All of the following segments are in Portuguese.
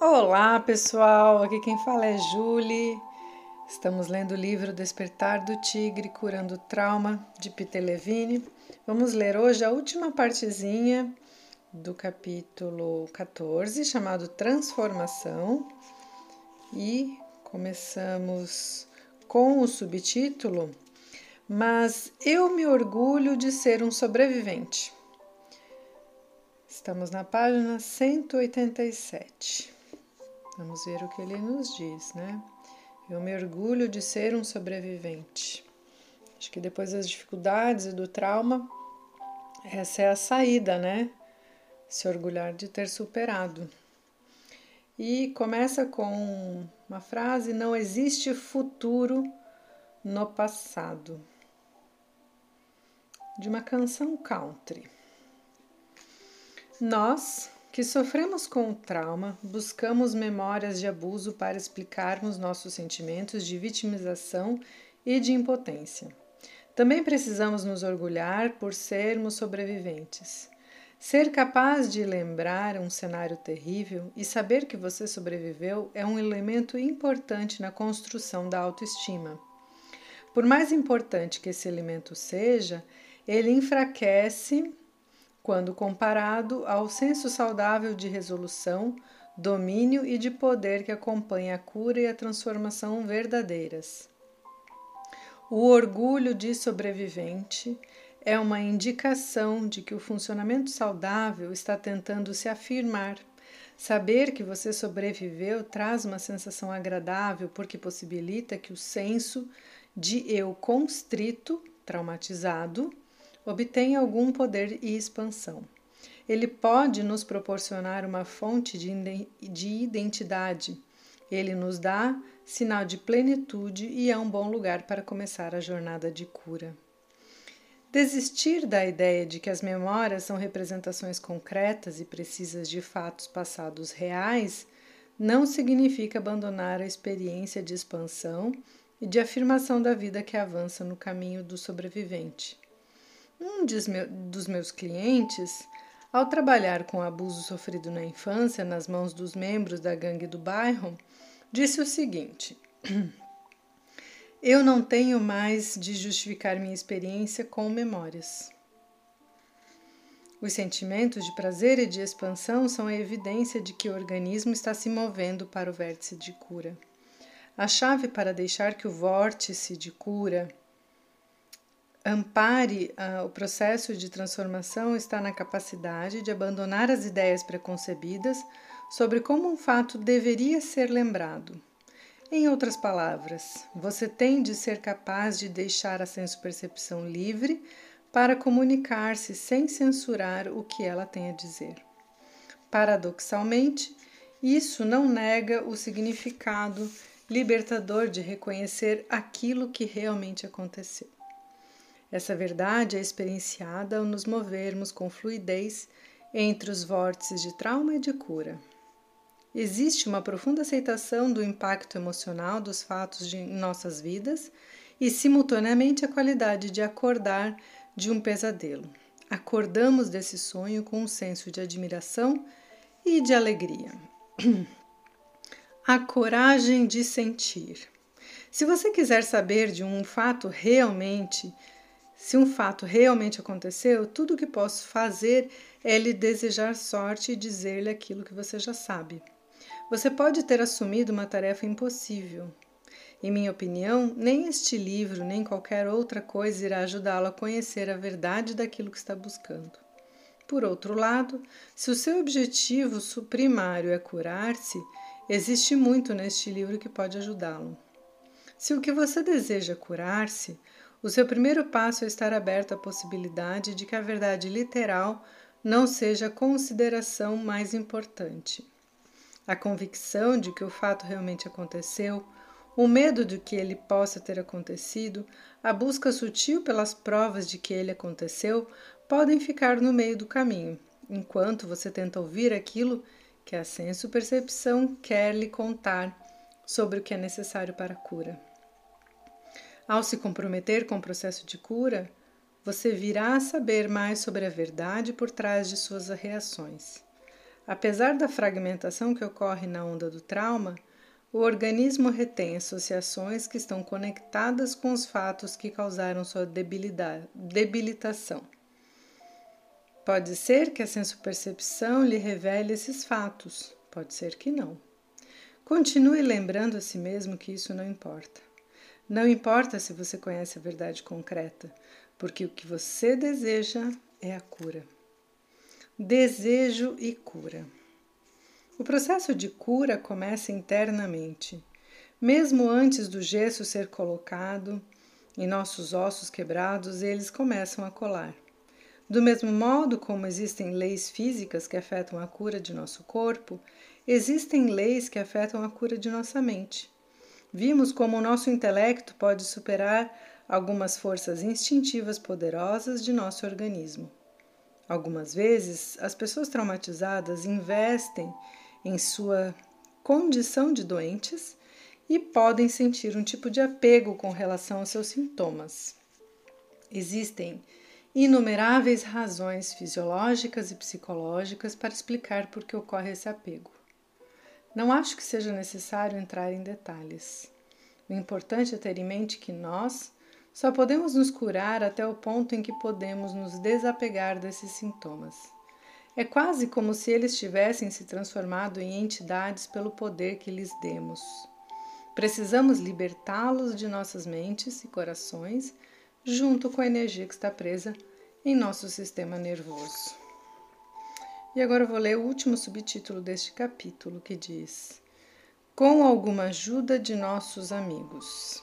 Olá, pessoal. Aqui quem fala é Julie. Estamos lendo o livro Despertar do Tigre, Curando o Trauma, de Peter Levine. Vamos ler hoje a última partezinha do capítulo 14, chamado Transformação. E começamos com o subtítulo Mas eu me orgulho de ser um sobrevivente. Estamos na página 187. Vamos ver o que ele nos diz, né? Eu me orgulho de ser um sobrevivente. Acho que depois das dificuldades e do trauma, essa é a saída, né? Se orgulhar de ter superado. E começa com uma frase: Não existe futuro no passado. De uma canção country. Nós, que sofremos com o trauma, buscamos memórias de abuso para explicarmos nossos sentimentos de vitimização e de impotência. Também precisamos nos orgulhar por sermos sobreviventes. Ser capaz de lembrar um cenário terrível e saber que você sobreviveu é um elemento importante na construção da autoestima. Por mais importante que esse elemento seja, ele enfraquece quando comparado ao senso saudável de resolução, domínio e de poder que acompanha a cura e a transformação verdadeiras. O orgulho de sobrevivente é uma indicação de que o funcionamento saudável está tentando se afirmar. Saber que você sobreviveu traz uma sensação agradável porque possibilita que o senso de eu constrito, traumatizado, obtém algum poder e expansão. Ele pode nos proporcionar uma fonte de identidade. Ele nos dá sinal de plenitude e é um bom lugar para começar a jornada de cura. Desistir da ideia de que as memórias são representações concretas e precisas de fatos passados reais não significa abandonar a experiência de expansão e de afirmação da vida que avança no caminho do sobrevivente. Um dos meus clientes, ao trabalhar com abuso sofrido na infância nas mãos dos membros da gangue do bairro, disse o seguinte: Eu não tenho mais de justificar minha experiência com memórias. Os sentimentos de prazer e de expansão são a evidência de que o organismo está se movendo para o vértice de cura. A chave para deixar que o vórtice de cura ampare uh, o processo de transformação está na capacidade de abandonar as ideias preconcebidas sobre como um fato deveria ser lembrado. Em outras palavras, você tem de ser capaz de deixar a senso-percepção livre para comunicar-se sem censurar o que ela tem a dizer. Paradoxalmente, isso não nega o significado libertador de reconhecer aquilo que realmente aconteceu. Essa verdade é experienciada ao nos movermos com fluidez entre os vórtices de trauma e de cura. Existe uma profunda aceitação do impacto emocional dos fatos de, em nossas vidas e, simultaneamente, a qualidade de acordar de um pesadelo. Acordamos desse sonho com um senso de admiração e de alegria. A coragem de sentir. Se você quiser saber de um fato realmente se um fato realmente aconteceu, tudo o que posso fazer é lhe desejar sorte e dizer-lhe aquilo que você já sabe. Você pode ter assumido uma tarefa impossível. Em minha opinião, nem este livro, nem qualquer outra coisa irá ajudá-lo a conhecer a verdade daquilo que está buscando. Por outro lado, se o seu objetivo primário é curar-se, existe muito neste livro que pode ajudá-lo. Se o que você deseja curar-se, o seu primeiro passo é estar aberto à possibilidade de que a verdade literal não seja a consideração mais importante. A convicção de que o fato realmente aconteceu, o medo de que ele possa ter acontecido, a busca sutil pelas provas de que ele aconteceu podem ficar no meio do caminho, enquanto você tenta ouvir aquilo que a senso-percepção quer lhe contar sobre o que é necessário para a cura. Ao se comprometer com o processo de cura, você virá a saber mais sobre a verdade por trás de suas reações. Apesar da fragmentação que ocorre na onda do trauma, o organismo retém associações que estão conectadas com os fatos que causaram sua debilitação. Pode ser que a sensopercepção lhe revele esses fatos, pode ser que não. Continue lembrando a si mesmo que isso não importa. Não importa se você conhece a verdade concreta, porque o que você deseja é a cura. Desejo e cura. O processo de cura começa internamente. Mesmo antes do gesso ser colocado em nossos ossos quebrados, eles começam a colar. Do mesmo modo como existem leis físicas que afetam a cura de nosso corpo, existem leis que afetam a cura de nossa mente. Vimos como o nosso intelecto pode superar algumas forças instintivas poderosas de nosso organismo. Algumas vezes, as pessoas traumatizadas investem em sua condição de doentes e podem sentir um tipo de apego com relação aos seus sintomas. Existem inumeráveis razões fisiológicas e psicológicas para explicar por que ocorre esse apego. Não acho que seja necessário entrar em detalhes. O importante é ter em mente que nós só podemos nos curar até o ponto em que podemos nos desapegar desses sintomas. É quase como se eles tivessem se transformado em entidades pelo poder que lhes demos. Precisamos libertá-los de nossas mentes e corações, junto com a energia que está presa em nosso sistema nervoso. E agora eu vou ler o último subtítulo deste capítulo que diz: Com alguma ajuda de nossos amigos.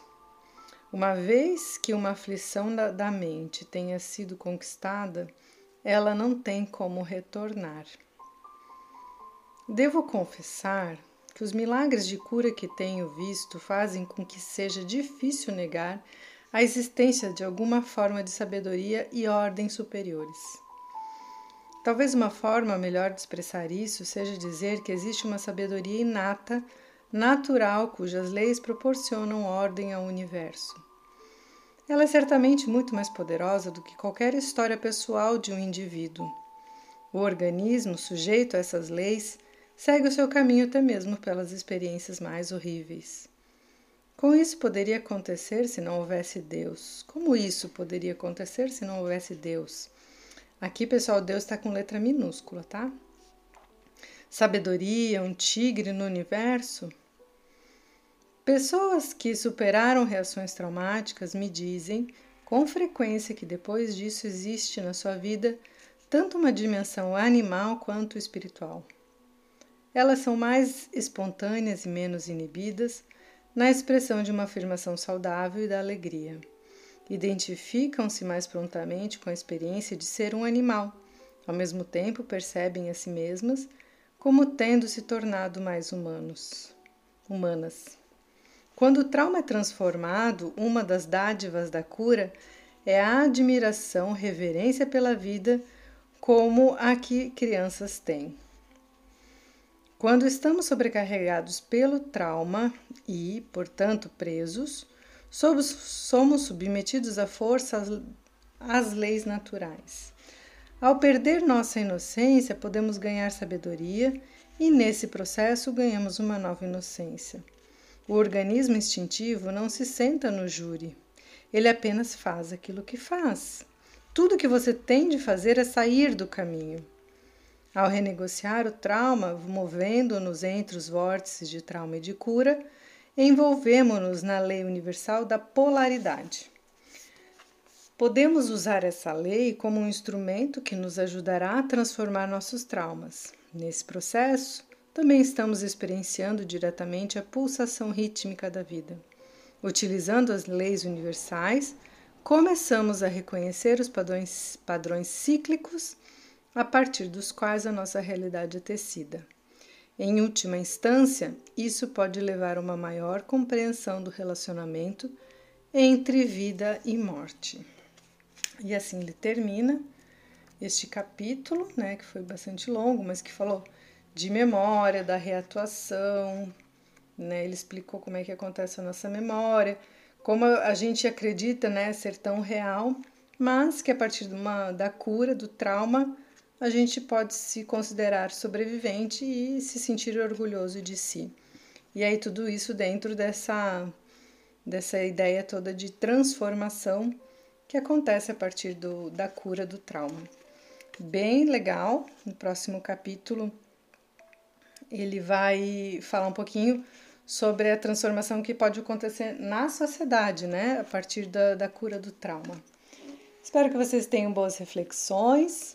Uma vez que uma aflição da mente tenha sido conquistada, ela não tem como retornar. Devo confessar que os milagres de cura que tenho visto fazem com que seja difícil negar a existência de alguma forma de sabedoria e ordem superiores. Talvez uma forma melhor de expressar isso seja dizer que existe uma sabedoria inata, natural, cujas leis proporcionam ordem ao universo. Ela é certamente muito mais poderosa do que qualquer história pessoal de um indivíduo. O organismo, sujeito a essas leis, segue o seu caminho até mesmo pelas experiências mais horríveis. Como isso poderia acontecer se não houvesse Deus? Como isso poderia acontecer se não houvesse Deus? Aqui, pessoal, Deus está com letra minúscula, tá? Sabedoria, um tigre no universo? Pessoas que superaram reações traumáticas me dizem com frequência que depois disso existe na sua vida tanto uma dimensão animal quanto espiritual. Elas são mais espontâneas e menos inibidas na expressão de uma afirmação saudável e da alegria. Identificam-se mais prontamente com a experiência de ser um animal, ao mesmo tempo percebem a si mesmas como tendo se tornado mais humanos, humanas. Quando o trauma é transformado, uma das dádivas da cura é a admiração, reverência pela vida, como a que crianças têm. Quando estamos sobrecarregados pelo trauma e, portanto, presos, somos submetidos à força às leis naturais. Ao perder nossa inocência, podemos ganhar sabedoria e, nesse processo, ganhamos uma nova inocência. O organismo instintivo não se senta no júri. Ele apenas faz aquilo que faz. Tudo que você tem de fazer é sair do caminho. Ao renegociar o trauma, movendo-nos entre os vórtices de trauma e de cura, envolvemos-nos na lei universal da polaridade. Podemos usar essa lei como um instrumento que nos ajudará a transformar nossos traumas. Nesse processo, também estamos experienciando diretamente a pulsação rítmica da vida. Utilizando as leis universais, começamos a reconhecer os padrões, padrões cíclicos a partir dos quais a nossa realidade é tecida. Em última instância, isso pode levar a uma maior compreensão do relacionamento entre vida e morte. E assim ele termina este capítulo, né, que foi bastante longo, mas que falou de memória, da reatuação, né? Ele explicou como é que acontece a nossa memória, como a gente acredita, né, ser tão real, mas que a partir uma, da cura, do trauma, a gente pode se considerar sobrevivente e se sentir orgulhoso de si. E aí tudo isso dentro dessa dessa ideia toda de transformação que acontece a partir do, da cura do trauma. Bem legal. No próximo capítulo ele vai falar um pouquinho sobre a transformação que pode acontecer na sociedade, né, a partir da, da cura do trauma. Espero que vocês tenham boas reflexões